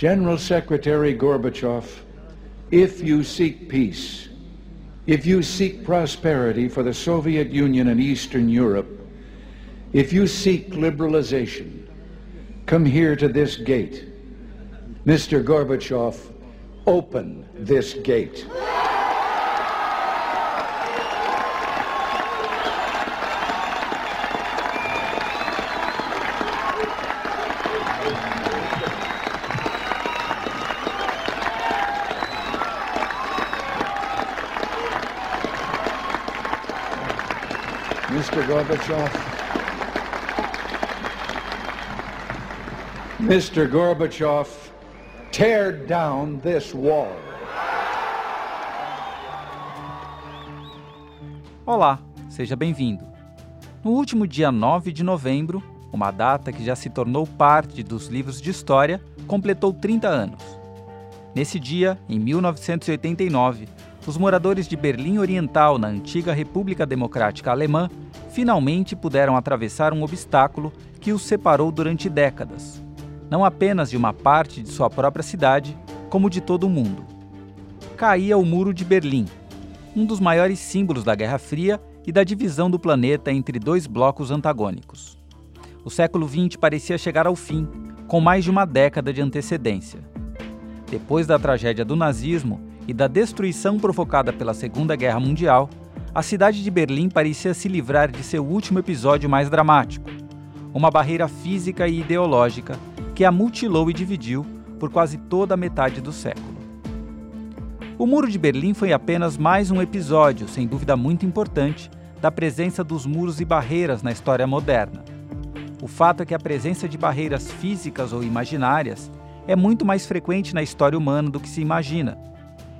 General Secretary Gorbachev, if you seek peace, if you seek prosperity for the Soviet Union and Eastern Europe, if you seek liberalization, come here to this gate. Mr. Gorbachev, open this gate. Gorbachev. Mr. Gorbachev, tear down this wall. Olá, seja bem-vindo. No último dia 9 de novembro, uma data que já se tornou parte dos livros de história, completou 30 anos. Nesse dia, em 1989, os moradores de Berlim Oriental, na antiga República Democrática Alemã, finalmente puderam atravessar um obstáculo que os separou durante décadas, não apenas de uma parte de sua própria cidade, como de todo o mundo. Caía o Muro de Berlim, um dos maiores símbolos da Guerra Fria e da divisão do planeta entre dois blocos antagônicos. O século XX parecia chegar ao fim, com mais de uma década de antecedência. Depois da tragédia do nazismo e da destruição provocada pela Segunda Guerra Mundial, a cidade de Berlim parecia se livrar de seu último episódio mais dramático, uma barreira física e ideológica que a mutilou e dividiu por quase toda a metade do século. O Muro de Berlim foi apenas mais um episódio, sem dúvida muito importante, da presença dos muros e barreiras na história moderna. O fato é que a presença de barreiras físicas ou imaginárias é muito mais frequente na história humana do que se imagina.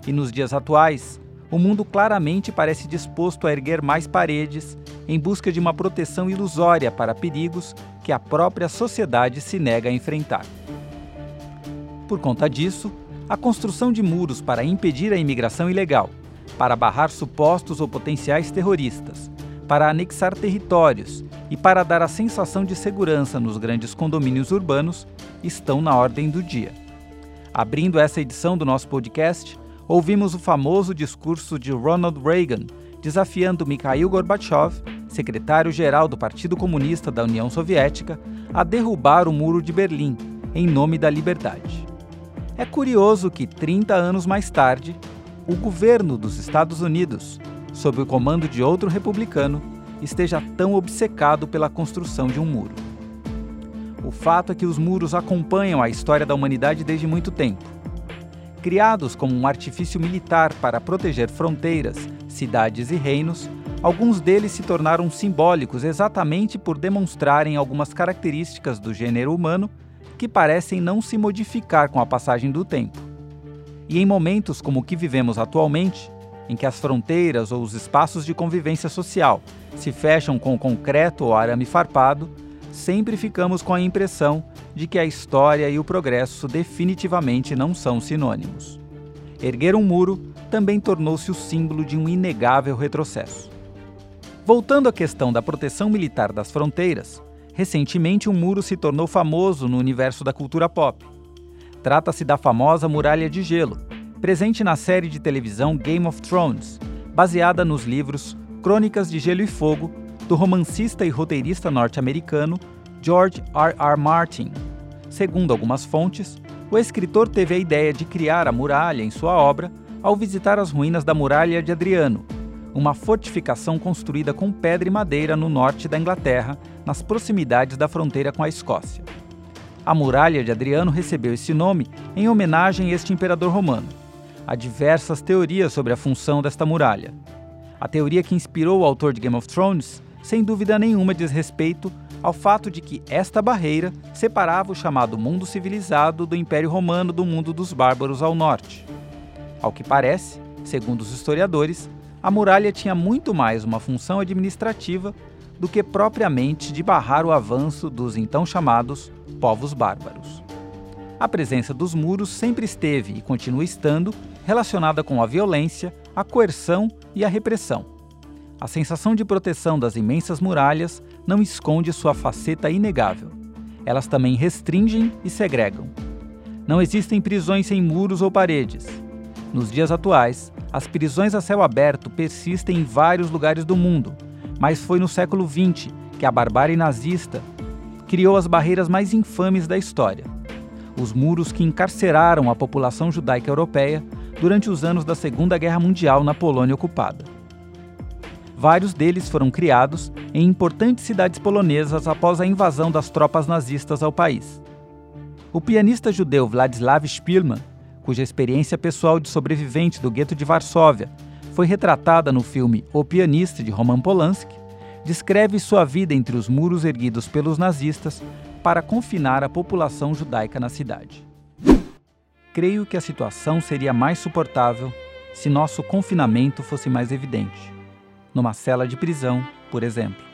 E nos dias atuais, o mundo claramente parece disposto a erguer mais paredes em busca de uma proteção ilusória para perigos que a própria sociedade se nega a enfrentar. Por conta disso, a construção de muros para impedir a imigração ilegal, para barrar supostos ou potenciais terroristas, para anexar territórios e para dar a sensação de segurança nos grandes condomínios urbanos estão na ordem do dia. Abrindo essa edição do nosso podcast, ouvimos o famoso discurso de Ronald Reagan desafiando Mikhail Gorbachev, secretário-geral do Partido Comunista da União Soviética, a derrubar o Muro de Berlim em nome da liberdade. É curioso que, 30 anos mais tarde, o governo dos Estados Unidos, sob o comando de outro republicano, esteja tão obcecado pela construção de um muro. O fato é que os muros acompanham a história da humanidade desde muito tempo Criados como um artifício militar para proteger fronteiras, cidades e reinos, alguns deles se tornaram simbólicos exatamente por demonstrarem algumas características do gênero humano que parecem não se modificar com a passagem do tempo. E em momentos como o que vivemos atualmente, em que as fronteiras ou os espaços de convivência social se fecham com concreto ou arame farpado, sempre ficamos com a impressão de que a história e o progresso definitivamente não são sinônimos. Erguer um muro também tornou-se o símbolo de um inegável retrocesso. Voltando à questão da proteção militar das fronteiras, recentemente um muro se tornou famoso no universo da cultura pop. Trata-se da famosa Muralha de Gelo, presente na série de televisão Game of Thrones, baseada nos livros Crônicas de Gelo e Fogo do romancista e roteirista norte-americano George R. R. Martin. Segundo algumas fontes, o escritor teve a ideia de criar a muralha em sua obra ao visitar as ruínas da Muralha de Adriano, uma fortificação construída com pedra e madeira no norte da Inglaterra, nas proximidades da fronteira com a Escócia. A Muralha de Adriano recebeu esse nome em homenagem a este imperador romano. Há diversas teorias sobre a função desta muralha. A teoria que inspirou o autor de Game of Thrones sem dúvida nenhuma diz respeito ao fato de que esta barreira separava o chamado mundo civilizado do Império Romano do mundo dos bárbaros ao norte. Ao que parece, segundo os historiadores, a muralha tinha muito mais uma função administrativa do que propriamente de barrar o avanço dos então chamados povos bárbaros. A presença dos muros sempre esteve e continua estando relacionada com a violência, a coerção e a repressão a sensação de proteção das imensas muralhas não esconde sua faceta inegável. Elas também restringem e segregam. Não existem prisões sem muros ou paredes. Nos dias atuais, as prisões a céu aberto persistem em vários lugares do mundo, mas foi no século XX que a barbárie nazista criou as barreiras mais infames da história. Os muros que encarceraram a população judaica europeia durante os anos da Segunda Guerra Mundial na Polônia ocupada. Vários deles foram criados em importantes cidades polonesas após a invasão das tropas nazistas ao país. O pianista judeu Vladislav Spielmann, cuja experiência pessoal de sobrevivente do gueto de Varsóvia foi retratada no filme O Pianista de Roman Polanski, descreve sua vida entre os muros erguidos pelos nazistas para confinar a população judaica na cidade. Creio que a situação seria mais suportável se nosso confinamento fosse mais evidente, numa cela de prisão, por exemplo.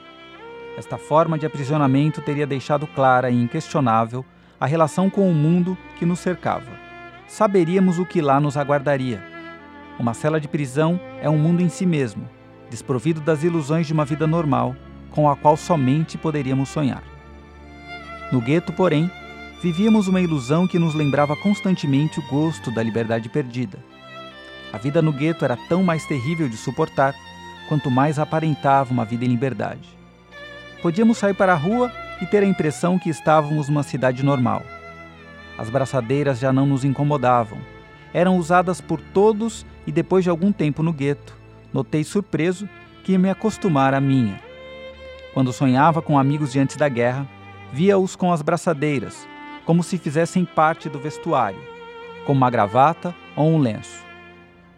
Esta forma de aprisionamento teria deixado clara e inquestionável a relação com o mundo que nos cercava. Saberíamos o que lá nos aguardaria. Uma cela de prisão é um mundo em si mesmo, desprovido das ilusões de uma vida normal, com a qual somente poderíamos sonhar. No gueto, porém, vivíamos uma ilusão que nos lembrava constantemente o gosto da liberdade perdida. A vida no gueto era tão mais terrível de suportar quanto mais aparentava uma vida em liberdade. Podíamos sair para a rua e ter a impressão que estávamos numa cidade normal. As braçadeiras já não nos incomodavam. Eram usadas por todos e depois de algum tempo no gueto, notei surpreso que me acostumara à minha. Quando sonhava com amigos de antes da guerra, via-os com as braçadeiras, como se fizessem parte do vestuário, com uma gravata ou um lenço.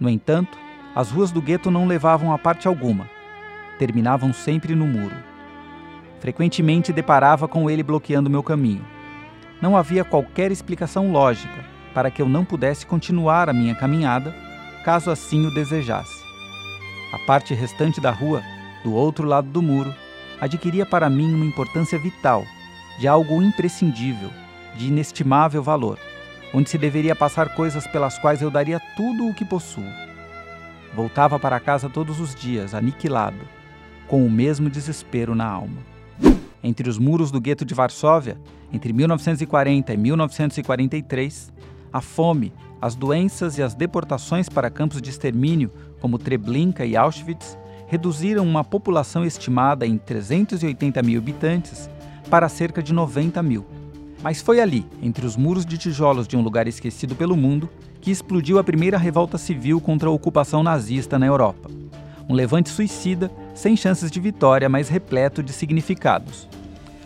No entanto, as ruas do gueto não levavam a parte alguma. Terminavam sempre no muro. Frequentemente deparava com ele bloqueando meu caminho. Não havia qualquer explicação lógica para que eu não pudesse continuar a minha caminhada, caso assim o desejasse. A parte restante da rua, do outro lado do muro, adquiria para mim uma importância vital, de algo imprescindível, de inestimável valor, onde se deveria passar coisas pelas quais eu daria tudo o que possuo. Voltava para casa todos os dias, aniquilado, com o mesmo desespero na alma. Entre os muros do gueto de Varsóvia, entre 1940 e 1943, a fome, as doenças e as deportações para campos de extermínio, como Treblinka e Auschwitz, reduziram uma população estimada em 380 mil habitantes para cerca de 90 mil. Mas foi ali, entre os muros de tijolos de um lugar esquecido pelo mundo, que explodiu a primeira revolta civil contra a ocupação nazista na Europa. Um levante suicida, sem chances de vitória, mas repleto de significados.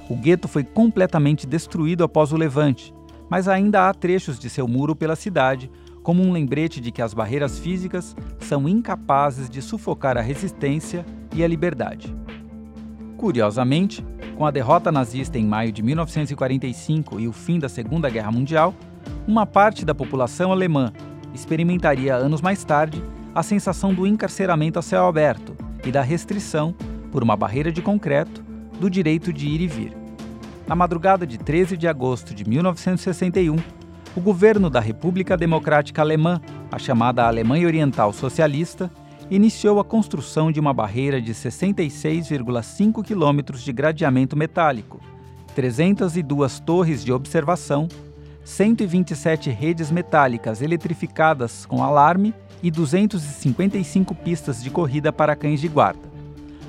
O gueto foi completamente destruído após o levante, mas ainda há trechos de seu muro pela cidade, como um lembrete de que as barreiras físicas são incapazes de sufocar a resistência e a liberdade. Curiosamente, com a derrota nazista em maio de 1945 e o fim da Segunda Guerra Mundial, uma parte da população alemã experimentaria anos mais tarde a sensação do encarceramento a céu aberto e da restrição, por uma barreira de concreto, do direito de ir e vir. Na madrugada de 13 de agosto de 1961, o governo da República Democrática Alemã, a chamada Alemanha Oriental Socialista, iniciou a construção de uma barreira de 66,5 quilômetros de gradeamento metálico, 302 torres de observação, 127 redes metálicas eletrificadas com alarme e 255 pistas de corrida para cães de guarda.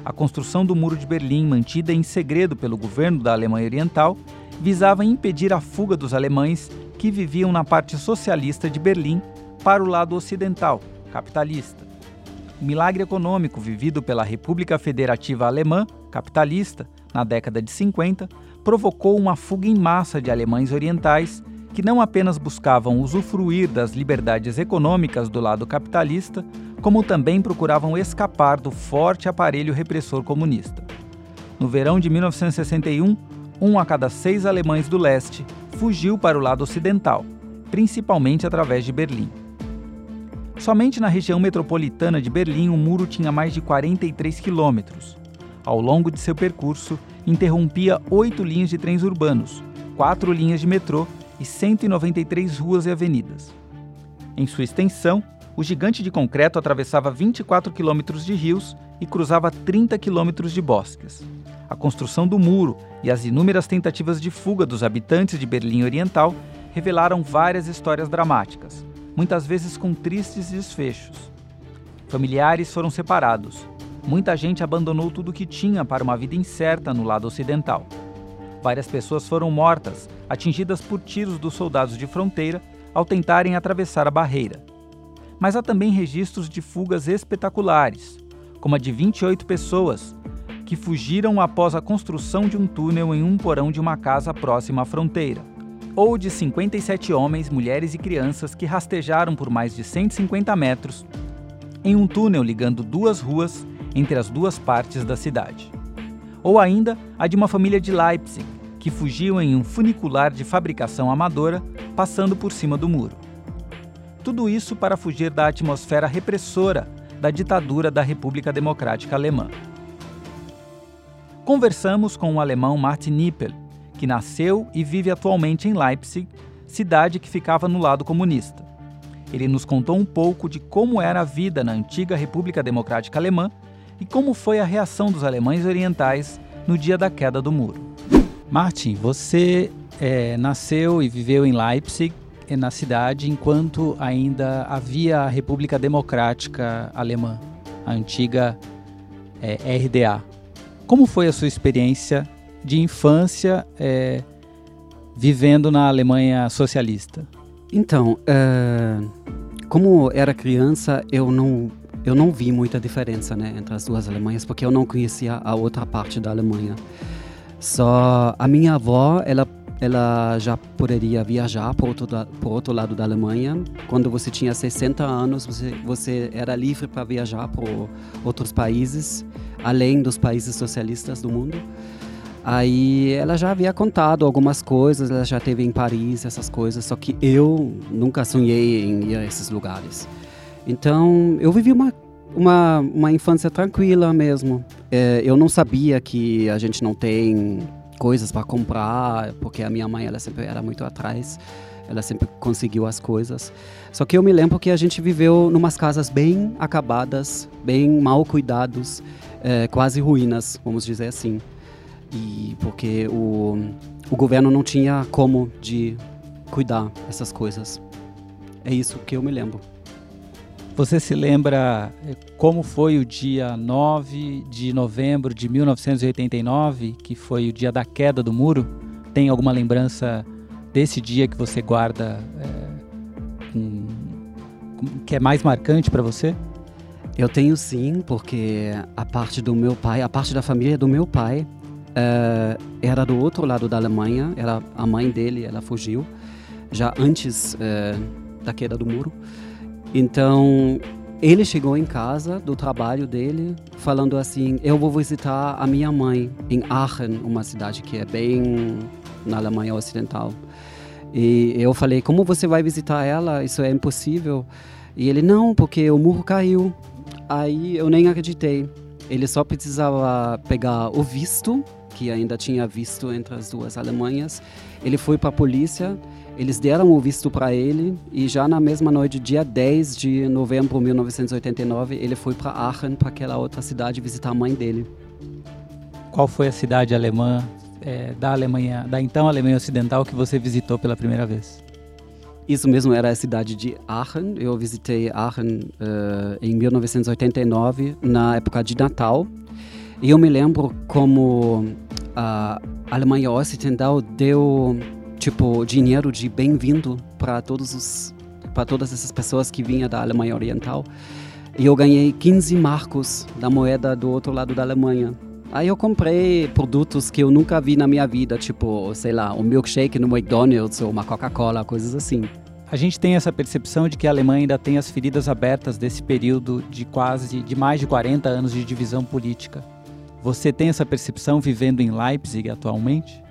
A construção do Muro de Berlim, mantida em segredo pelo governo da Alemanha Oriental, visava impedir a fuga dos alemães que viviam na parte socialista de Berlim para o lado ocidental, capitalista. O milagre econômico vivido pela República Federativa Alemã, capitalista, na década de 50, provocou uma fuga em massa de alemães orientais que não apenas buscavam usufruir das liberdades econômicas do lado capitalista, como também procuravam escapar do forte aparelho repressor comunista. No verão de 1961, um a cada seis alemães do leste fugiu para o lado ocidental, principalmente através de Berlim. Somente na região metropolitana de Berlim o muro tinha mais de 43 quilômetros. Ao longo de seu percurso, interrompia oito linhas de trens urbanos, quatro linhas de metrô e 193 ruas e avenidas. Em sua extensão, o gigante de concreto atravessava 24 quilômetros de rios e cruzava 30 quilômetros de bosques. A construção do muro e as inúmeras tentativas de fuga dos habitantes de Berlim Oriental revelaram várias histórias dramáticas, muitas vezes com tristes desfechos. Familiares foram separados. Muita gente abandonou tudo o que tinha para uma vida incerta no lado ocidental. Várias pessoas foram mortas, atingidas por tiros dos soldados de fronteira ao tentarem atravessar a barreira. Mas há também registros de fugas espetaculares, como a de 28 pessoas que fugiram após a construção de um túnel em um porão de uma casa próxima à fronteira, ou de 57 homens, mulheres e crianças que rastejaram por mais de 150 metros em um túnel ligando duas ruas entre as duas partes da cidade. Ou ainda a de uma família de Leipzig, que fugiu em um funicular de fabricação amadora, passando por cima do muro. Tudo isso para fugir da atmosfera repressora da ditadura da República Democrática Alemã. Conversamos com o alemão Martin Nippel, que nasceu e vive atualmente em Leipzig, cidade que ficava no lado comunista. Ele nos contou um pouco de como era a vida na antiga República Democrática Alemã e como foi a reação dos alemães orientais no dia da queda do muro. Martin, você é, nasceu e viveu em Leipzig, na cidade, enquanto ainda havia a República Democrática Alemã, a antiga é, RDA. Como foi a sua experiência de infância é, vivendo na Alemanha socialista? Então, uh, como era criança, eu não eu não vi muita diferença né, entre as duas Alemanhas, porque eu não conhecia a outra parte da Alemanha. Só a minha avó, ela ela já poderia viajar para outro, por outro lado da Alemanha. Quando você tinha 60 anos, você, você era livre para viajar para outros países, além dos países socialistas do mundo. Aí ela já havia contado algumas coisas, ela já teve em Paris, essas coisas, só que eu nunca sonhei em ir a esses lugares. Então eu vivi uma, uma, uma infância tranquila mesmo. É, eu não sabia que a gente não tem coisas para comprar, porque a minha mãe ela sempre era muito atrás, ela sempre conseguiu as coisas. Só que eu me lembro que a gente viveu numas casas bem acabadas, bem mal cuidados, é, quase ruínas, vamos dizer assim. E porque o, o governo não tinha como de cuidar essas coisas. É isso que eu me lembro. Você se lembra eh, como foi o dia 9 de novembro de 1989, que foi o dia da queda do muro? Tem alguma lembrança desse dia que você guarda é, com, com, que é mais marcante para você? Eu tenho sim, porque a parte do meu pai, a parte da família do meu pai é, era do outro lado da Alemanha, era a mãe dele, ela fugiu já antes é, da queda do muro. Então, ele chegou em casa do trabalho dele falando assim: Eu vou visitar a minha mãe em Aachen, uma cidade que é bem na Alemanha Ocidental. E eu falei: Como você vai visitar ela? Isso é impossível. E ele: Não, porque o muro caiu. Aí eu nem acreditei. Ele só precisava pegar o visto, que ainda tinha visto entre as duas Alemanhas. Ele foi para a polícia eles deram o visto para ele e já na mesma noite, dia 10 de novembro de 1989, ele foi para Aachen, para aquela outra cidade, visitar a mãe dele. Qual foi a cidade alemã é, da Alemanha, da então Alemanha Ocidental que você visitou pela primeira vez? Isso mesmo era a cidade de Aachen. Eu visitei Aachen uh, em 1989, na época de Natal. E eu me lembro como a Alemanha Ocidental deu tipo dinheiro de bem-vindo para todos os para todas essas pessoas que vinham da Alemanha Oriental. E eu ganhei 15 marcos da moeda do outro lado da Alemanha. Aí eu comprei produtos que eu nunca vi na minha vida, tipo, sei lá, um milkshake no McDonald's ou uma Coca-Cola, coisas assim. A gente tem essa percepção de que a Alemanha ainda tem as feridas abertas desse período de quase, de mais de 40 anos de divisão política. Você tem essa percepção vivendo em Leipzig atualmente?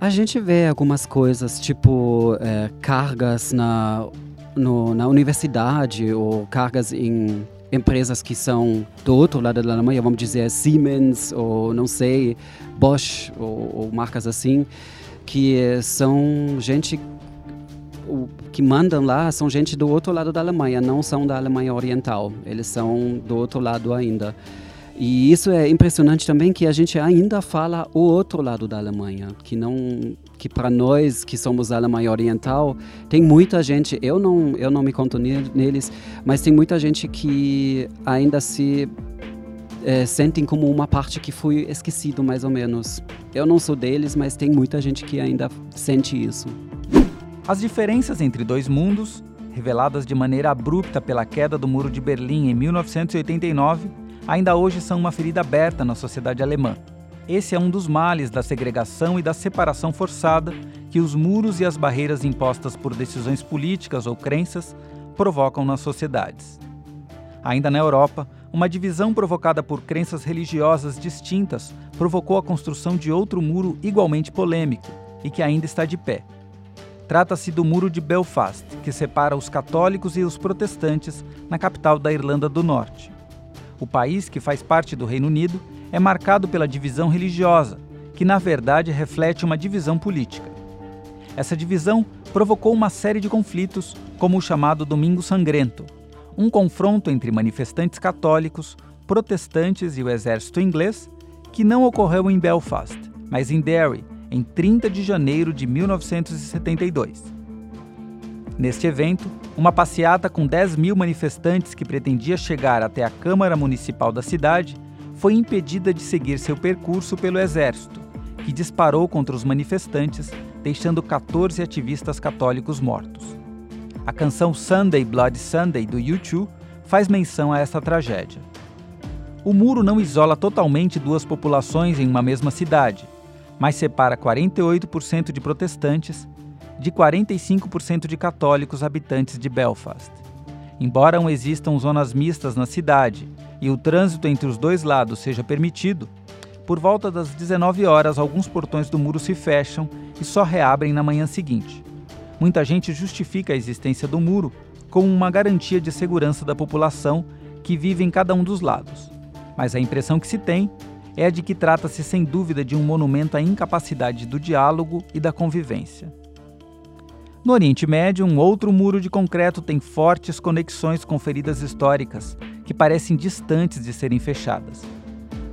A gente vê algumas coisas, tipo é, cargas na, no, na universidade ou cargas em empresas que são do outro lado da Alemanha, vamos dizer Siemens ou não sei, Bosch ou, ou marcas assim, que são gente que mandam lá são gente do outro lado da Alemanha, não são da Alemanha Oriental, eles são do outro lado ainda. E isso é impressionante também que a gente ainda fala o outro lado da Alemanha, que não que para nós que somos Alemanha Oriental, tem muita gente, eu não, eu não me conto neles, mas tem muita gente que ainda se é, sentem como uma parte que foi esquecido mais ou menos. Eu não sou deles, mas tem muita gente que ainda sente isso. As diferenças entre dois mundos, reveladas de maneira abrupta pela queda do Muro de Berlim em 1989, ainda hoje são uma ferida aberta na sociedade alemã. Esse é um dos males da segregação e da separação forçada que os muros e as barreiras impostas por decisões políticas ou crenças provocam nas sociedades. Ainda na Europa, uma divisão provocada por crenças religiosas distintas provocou a construção de outro muro igualmente polêmico e que ainda está de pé. Trata-se do Muro de Belfast, que separa os católicos e os protestantes na capital da Irlanda do Norte. O país, que faz parte do Reino Unido, é marcado pela divisão religiosa, que na verdade reflete uma divisão política. Essa divisão provocou uma série de conflitos, como o chamado Domingo Sangrento, um confronto entre manifestantes católicos, protestantes e o exército inglês, que não ocorreu em Belfast, mas em Derry, em 30 de janeiro de 1972. Neste evento, uma passeata com 10 mil manifestantes que pretendia chegar até a Câmara Municipal da cidade foi impedida de seguir seu percurso pelo exército, que disparou contra os manifestantes, deixando 14 ativistas católicos mortos. A canção Sunday Blood Sunday do U2 faz menção a essa tragédia. O muro não isola totalmente duas populações em uma mesma cidade, mas separa 48% de protestantes de 45% de católicos habitantes de Belfast. Embora não existam zonas mistas na cidade e o trânsito entre os dois lados seja permitido, por volta das 19 horas alguns portões do muro se fecham e só reabrem na manhã seguinte. Muita gente justifica a existência do muro como uma garantia de segurança da população que vive em cada um dos lados. Mas a impressão que se tem é a de que trata-se sem dúvida de um monumento à incapacidade do diálogo e da convivência. No Oriente Médio, um outro muro de concreto tem fortes conexões com feridas históricas que parecem distantes de serem fechadas.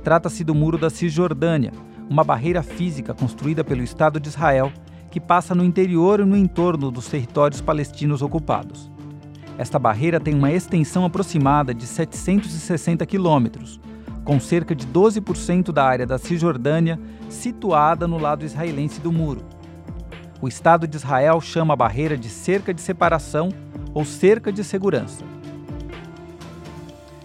Trata-se do Muro da Cisjordânia, uma barreira física construída pelo Estado de Israel que passa no interior e no entorno dos territórios palestinos ocupados. Esta barreira tem uma extensão aproximada de 760 quilômetros, com cerca de 12% da área da Cisjordânia situada no lado israelense do muro. O Estado de Israel chama a barreira de cerca de separação ou cerca de segurança.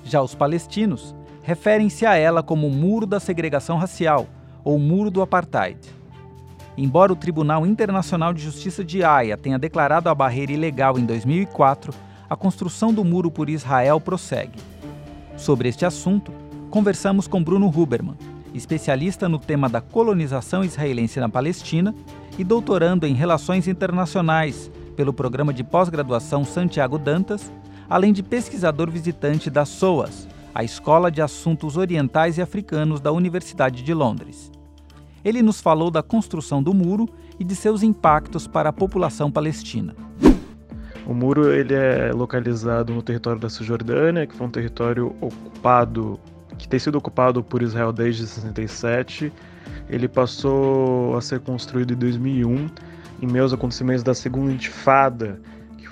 Já os palestinos referem-se a ela como o Muro da Segregação Racial ou Muro do Apartheid. Embora o Tribunal Internacional de Justiça de Haia tenha declarado a barreira ilegal em 2004, a construção do muro por Israel prossegue. Sobre este assunto, conversamos com Bruno Huberman, especialista no tema da colonização israelense na Palestina e doutorando em Relações Internacionais pelo programa de pós-graduação Santiago Dantas além de pesquisador visitante da SOAS, a Escola de Assuntos Orientais e Africanos da Universidade de Londres. Ele nos falou da construção do muro e de seus impactos para a população palestina. O muro ele é localizado no território da Cisjordânia, que foi um território ocupado, que tem sido ocupado por Israel desde 67. Ele passou a ser construído em 2001, em aos acontecimentos da Segunda Intifada,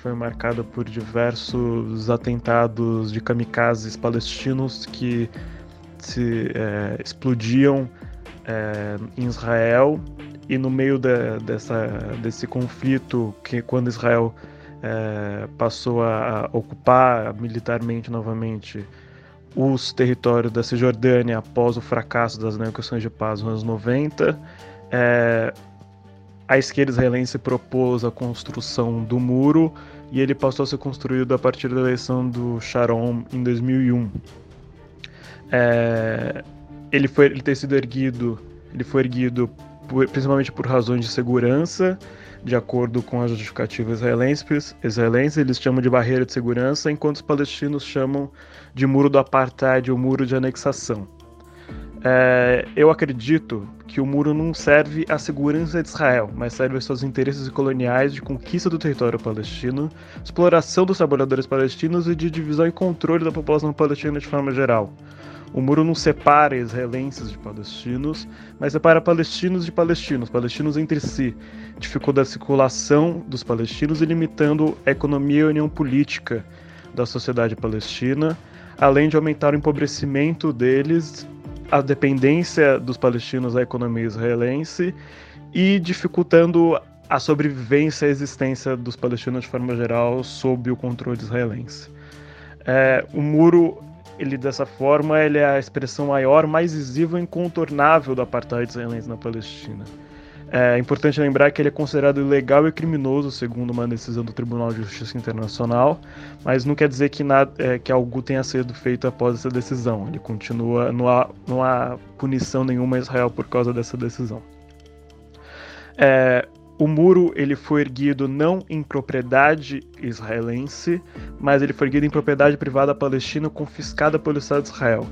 foi marcada por diversos atentados de kamikazes palestinos que se é, explodiam é, em Israel e no meio de, dessa, desse conflito que quando Israel é, passou a ocupar militarmente novamente os territórios da Cisjordânia após o fracasso das negociações de paz nos anos 90, é, a esquerda israelense propôs a construção do muro e ele passou a ser construído a partir da eleição do Sharon em 2001. É, ele foi ele ter sido erguido, ele foi erguido por, principalmente por razões de segurança, de acordo com a justificativa israelense, israelense, eles chamam de barreira de segurança, enquanto os palestinos chamam de muro do apartheid ou muro de anexação. É, eu acredito que o muro não serve à segurança de Israel, mas serve aos seus interesses coloniais de conquista do território palestino, exploração dos trabalhadores palestinos e de divisão e controle da população palestina de forma geral. O muro não separa israelenses de palestinos, mas separa palestinos de palestinos, palestinos entre si, dificulta a circulação dos palestinos e limitando a economia e a união política da sociedade palestina, além de aumentar o empobrecimento deles, a dependência dos palestinos à economia israelense e dificultando a sobrevivência e a existência dos palestinos de forma geral sob o controle israelense. É, o muro, ele dessa forma, ele é a expressão maior, mais visível e incontornável do apartheid israelense na Palestina. É importante lembrar que ele é considerado ilegal e criminoso, segundo uma decisão do Tribunal de Justiça Internacional, mas não quer dizer que, nada, é, que algo tenha sido feito após essa decisão. Ele continua, não há, não há punição nenhuma a Israel por causa dessa decisão. É, o muro ele foi erguido não em propriedade israelense, mas ele foi erguido em propriedade privada palestina confiscada pelo Estado de Israel.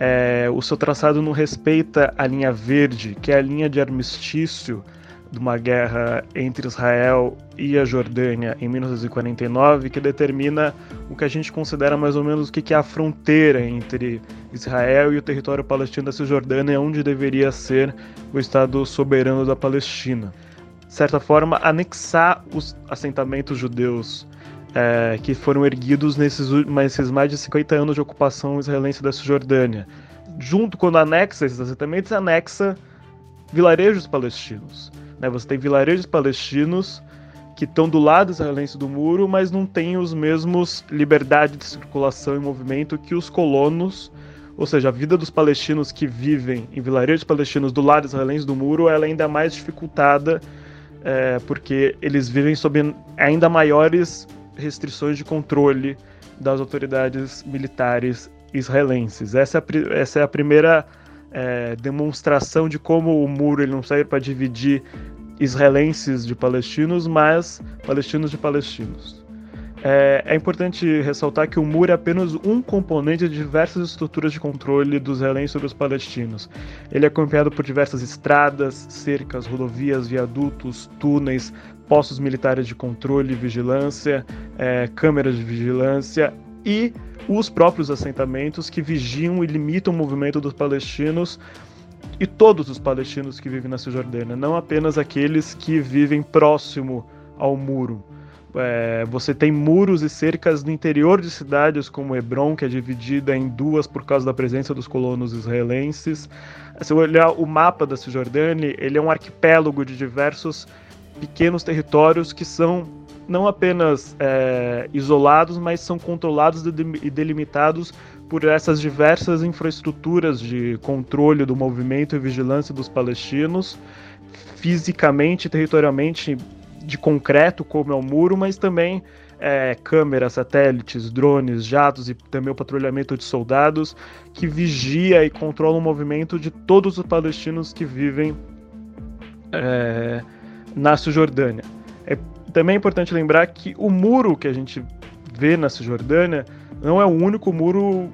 É, o seu traçado não respeita a linha verde, que é a linha de armistício de uma guerra entre Israel e a Jordânia em 1949, que determina o que a gente considera mais ou menos o que é a fronteira entre Israel e o território palestino da Cisjordânia, onde deveria ser o Estado soberano da Palestina certa forma, anexar os assentamentos judeus é, que foram erguidos nesses, nesses mais de 50 anos de ocupação israelense da Cisjordânia. Junto, quando anexa esses assentamentos, anexa vilarejos palestinos. Né? Você tem vilarejos palestinos que estão do lado israelense do muro, mas não têm os mesmos liberdade de circulação e movimento que os colonos, ou seja, a vida dos palestinos que vivem em vilarejos palestinos do lado israelense do muro, ela é ainda mais dificultada é, porque eles vivem sob ainda maiores restrições de controle das autoridades militares israelenses. Essa é a, essa é a primeira é, demonstração de como o muro ele não serve para dividir israelenses de palestinos, mas palestinos de palestinos. É, é, importante ressaltar que o muro é apenas um componente de diversas estruturas de controle dos israelenses sobre os palestinos. Ele é acompanhado por diversas estradas, cercas, rodovias, viadutos, túneis, postos militares de controle e vigilância, é, câmeras de vigilância e os próprios assentamentos que vigiam e limitam o movimento dos palestinos e todos os palestinos que vivem na Cisjordânia, não apenas aqueles que vivem próximo ao muro. É, você tem muros e cercas no interior de cidades como Hebron, que é dividida em duas por causa da presença dos colonos israelenses. Se você olhar o mapa da Cisjordânia, ele é um arquipélago de diversos pequenos territórios que são não apenas é, isolados, mas são controlados e delimitados por essas diversas infraestruturas de controle do movimento e vigilância dos palestinos, fisicamente, territorialmente de concreto, como é o muro, mas também é, câmeras, satélites, drones, jatos e também o patrulhamento de soldados que vigia e controla o movimento de todos os palestinos que vivem é, na Cisjordânia. É também é importante lembrar que o muro que a gente vê na Cisjordânia não é o único muro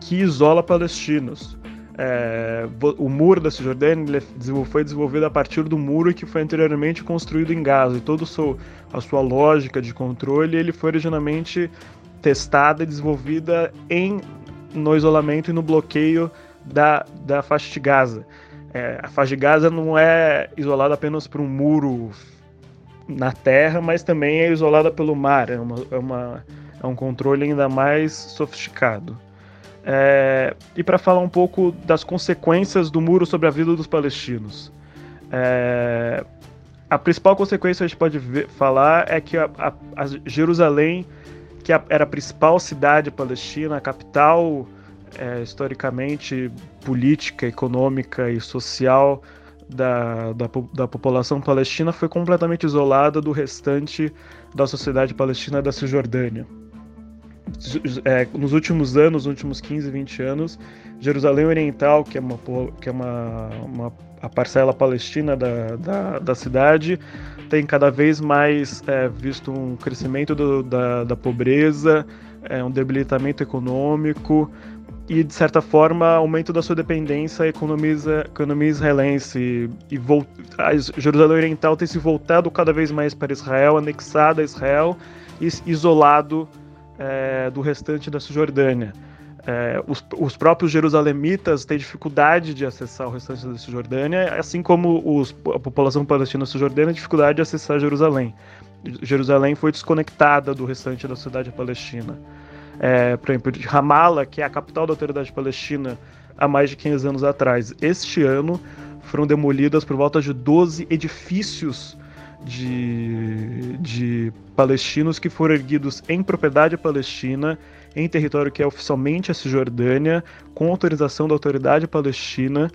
que isola palestinos. É, o muro da Cisjordânia foi desenvolvido a partir do muro que foi anteriormente construído em Gaza e toda a sua lógica de controle ele foi originalmente testada e desenvolvida em no isolamento e no bloqueio da, da faixa de Gaza. É, a faixa de Gaza não é isolada apenas por um muro na terra, mas também é isolada pelo mar. É, uma, é, uma, é um controle ainda mais sofisticado. É, e para falar um pouco das consequências do muro sobre a vida dos palestinos. É, a principal consequência que a gente pode ver, falar é que a, a, a Jerusalém, que era a principal cidade palestina, a capital é, historicamente política, econômica e social da, da, da, população palestina, foi completamente isolada do restante da sociedade palestina da Cisjordânia é, nos últimos anos, nos últimos 15, 20 anos, Jerusalém Oriental, que é uma, que é uma, uma a parcela palestina da, da, da, cidade, tem cada vez mais é, visto um crescimento do, da, da pobreza, é, um debilitamento econômico e, de certa forma, aumento da sua dependência à economia, economia israelense. E, e Jerusalém Oriental tem se voltado cada vez mais para Israel, anexada a Israel e isolado é, do restante da Cisjordânia. É, os, os, próprios jerusalemitas têm dificuldade de acessar o restante da Cisjordânia, assim como os, a população palestina cisjordânia tem dificuldade de acessar Jerusalém. Jerusalém foi desconectada do restante da cidade palestina. É, por exemplo, Ramallah, que é a capital da autoridade palestina há mais de 15 anos atrás. Este ano foram demolidas por volta de 12 edifícios de, de palestinos que foram erguidos em propriedade palestina, em território que é oficialmente a Cisjordânia, com autorização da autoridade palestina,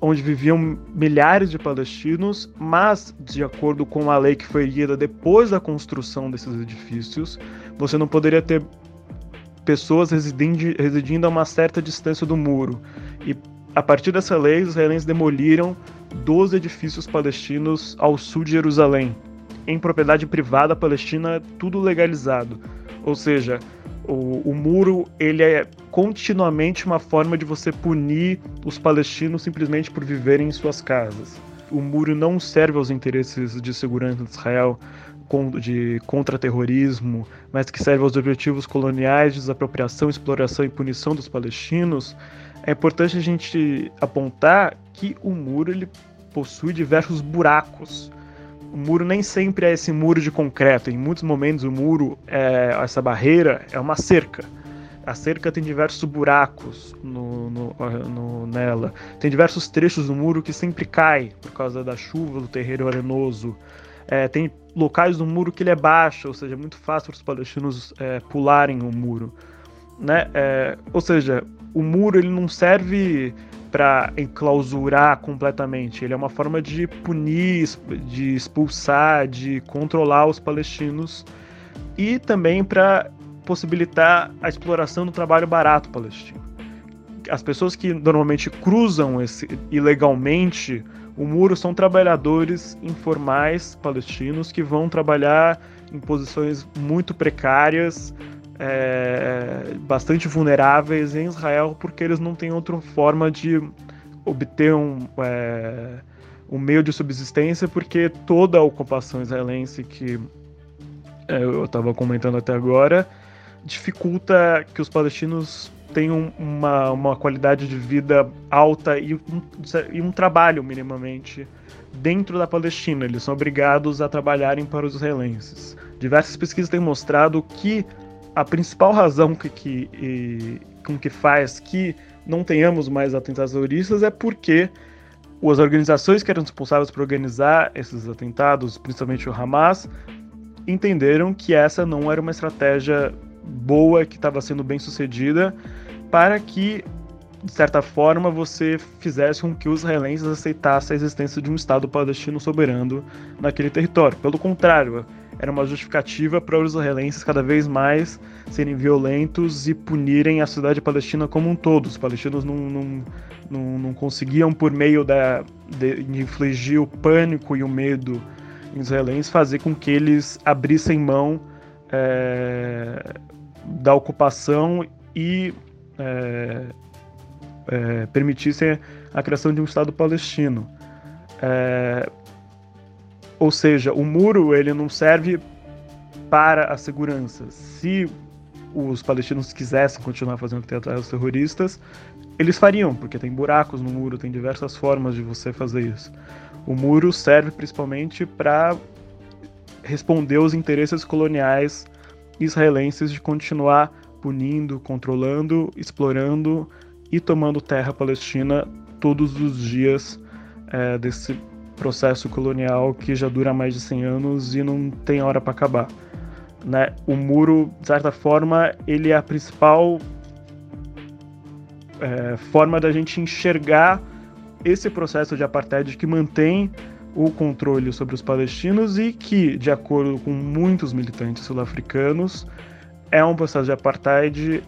onde viviam milhares de palestinos, mas, de acordo com a lei que foi erguida depois da construção desses edifícios, você não poderia ter pessoas residindo, residindo a uma certa distância do muro. E a partir dessa lei, os israelenses demoliram 12 edifícios palestinos ao sul de Jerusalém, em propriedade privada palestina, tudo legalizado. Ou seja, o, o, muro ele é continuamente uma forma de você punir os palestinos simplesmente por viverem em suas casas. O muro não serve aos interesses de segurança de Israel, de contra-terrorismo, mas que serve aos objetivos coloniais de desapropriação, exploração e punição dos palestinos, é importante a gente apontar que o muro ele possui diversos buracos. O muro nem sempre é esse muro de concreto. Em muitos momentos o muro, é, essa barreira, é uma cerca. A cerca tem diversos buracos no, no, no, nela. Tem diversos trechos do muro que sempre cai por causa da chuva, do terreno arenoso. É, tem locais do muro que ele é baixo, ou seja, é muito fácil para os palestinos é, pularem o muro. Né? É, ou seja, o muro ele não serve para enclausurar completamente, ele é uma forma de punir, de expulsar, de controlar os palestinos e também para possibilitar a exploração do trabalho barato palestino. As pessoas que normalmente cruzam esse ilegalmente o muro são trabalhadores informais palestinos que vão trabalhar em posições muito precárias, é, bastante vulneráveis em Israel, porque eles não têm outra forma de obter um, é, um meio de subsistência, porque toda a ocupação israelense que é, eu estava comentando até agora dificulta que os palestinos tenham uma, uma qualidade de vida alta e um, e um trabalho minimamente dentro da Palestina. Eles são obrigados a trabalharem para os israelenses. Diversas pesquisas têm mostrado que a principal razão que, que, e, com que faz que não tenhamos mais atentados terroristas é porque as organizações que eram responsáveis por organizar esses atentados, principalmente o Hamas, entenderam que essa não era uma estratégia boa que estava sendo bem sucedida para que, de certa forma, você fizesse com que os israelenses aceitassem a existência de um Estado palestino soberano naquele território. Pelo contrário, era uma justificativa para os israelenses cada vez mais serem violentos e punirem a cidade palestina como um todo. Os palestinos não, não, não, não conseguiam, por meio da, de, de infligir o pânico e o medo israelenses, fazer com que eles abrissem mão é, da ocupação e é, é, permitissem a criação de um Estado palestino. É, ou seja, o muro ele não serve para a segurança. Se os palestinos quisessem continuar fazendo atentados terroristas, eles fariam, porque tem buracos no muro, tem diversas formas de você fazer isso. O muro serve principalmente para responder aos interesses coloniais israelenses de continuar punindo, controlando, explorando e tomando terra palestina todos os dias é, desse processo colonial que já dura mais de 100 anos e não tem hora para acabar. Né? O muro, de certa forma, ele é a principal é, forma da gente enxergar esse processo de apartheid que mantém o controle sobre os palestinos e que, de acordo com muitos militantes sul-africanos, é um processo de apartheid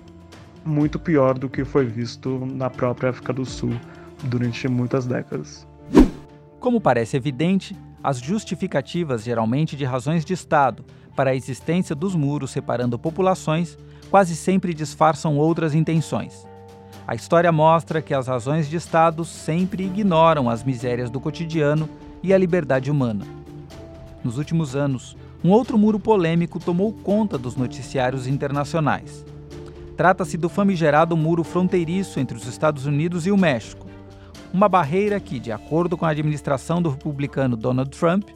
muito pior do que foi visto na própria África do Sul durante muitas décadas. Como parece evidente, as justificativas, geralmente de razões de Estado, para a existência dos muros separando populações quase sempre disfarçam outras intenções. A história mostra que as razões de Estado sempre ignoram as misérias do cotidiano e a liberdade humana. Nos últimos anos, um outro muro polêmico tomou conta dos noticiários internacionais. Trata-se do famigerado muro fronteiriço entre os Estados Unidos e o México, uma barreira que, de acordo com a administração do republicano Donald Trump,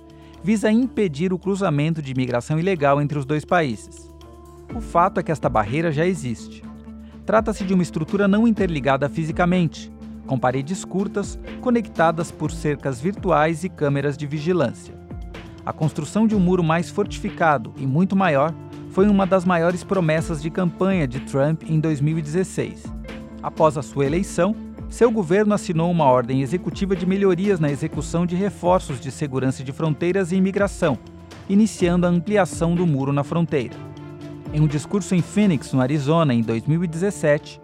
visa impedir o cruzamento de imigração ilegal entre os dois países. O fato é que esta barreira já existe. Trata-se de uma estrutura não interligada fisicamente, com paredes curtas conectadas por cercas virtuais e câmeras de vigilância. A construção de um muro mais fortificado e muito maior foi uma das maiores promessas de campanha de Trump em 2016. Após a sua eleição, seu governo assinou uma ordem executiva de melhorias na execução de reforços de segurança de fronteiras e imigração, iniciando a ampliação do muro na fronteira. Em um discurso em Phoenix, no Arizona, em 2017,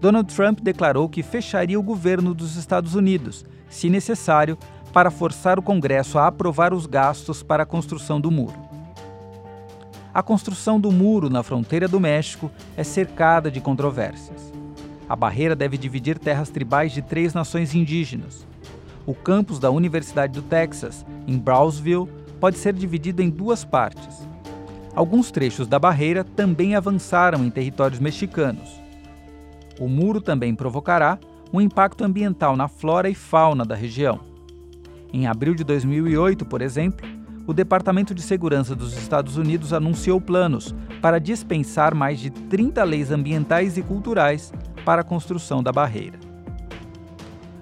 Donald Trump declarou que fecharia o governo dos Estados Unidos, se necessário, para forçar o Congresso a aprovar os gastos para a construção do muro. A construção do muro na fronteira do México é cercada de controvérsias. A barreira deve dividir terras tribais de três nações indígenas. O campus da Universidade do Texas, em Brownsville, pode ser dividido em duas partes. Alguns trechos da barreira também avançaram em territórios mexicanos. O muro também provocará um impacto ambiental na flora e fauna da região. Em abril de 2008, por exemplo, o Departamento de Segurança dos Estados Unidos anunciou planos para dispensar mais de 30 leis ambientais e culturais para a construção da barreira.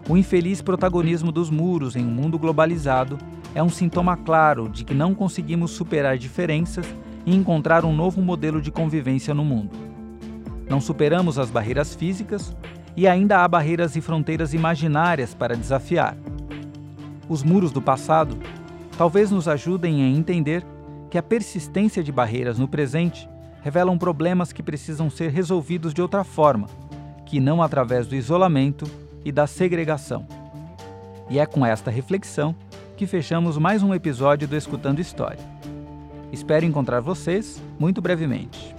O infeliz protagonismo dos muros em um mundo globalizado é um sintoma claro de que não conseguimos superar diferenças e encontrar um novo modelo de convivência no mundo. Não superamos as barreiras físicas e ainda há barreiras e fronteiras imaginárias para desafiar. Os muros do passado talvez nos ajudem a entender que a persistência de barreiras no presente revelam problemas que precisam ser resolvidos de outra forma, que não através do isolamento e da segregação. E é com esta reflexão que fechamos mais um episódio do Escutando História. Espero encontrar vocês muito brevemente.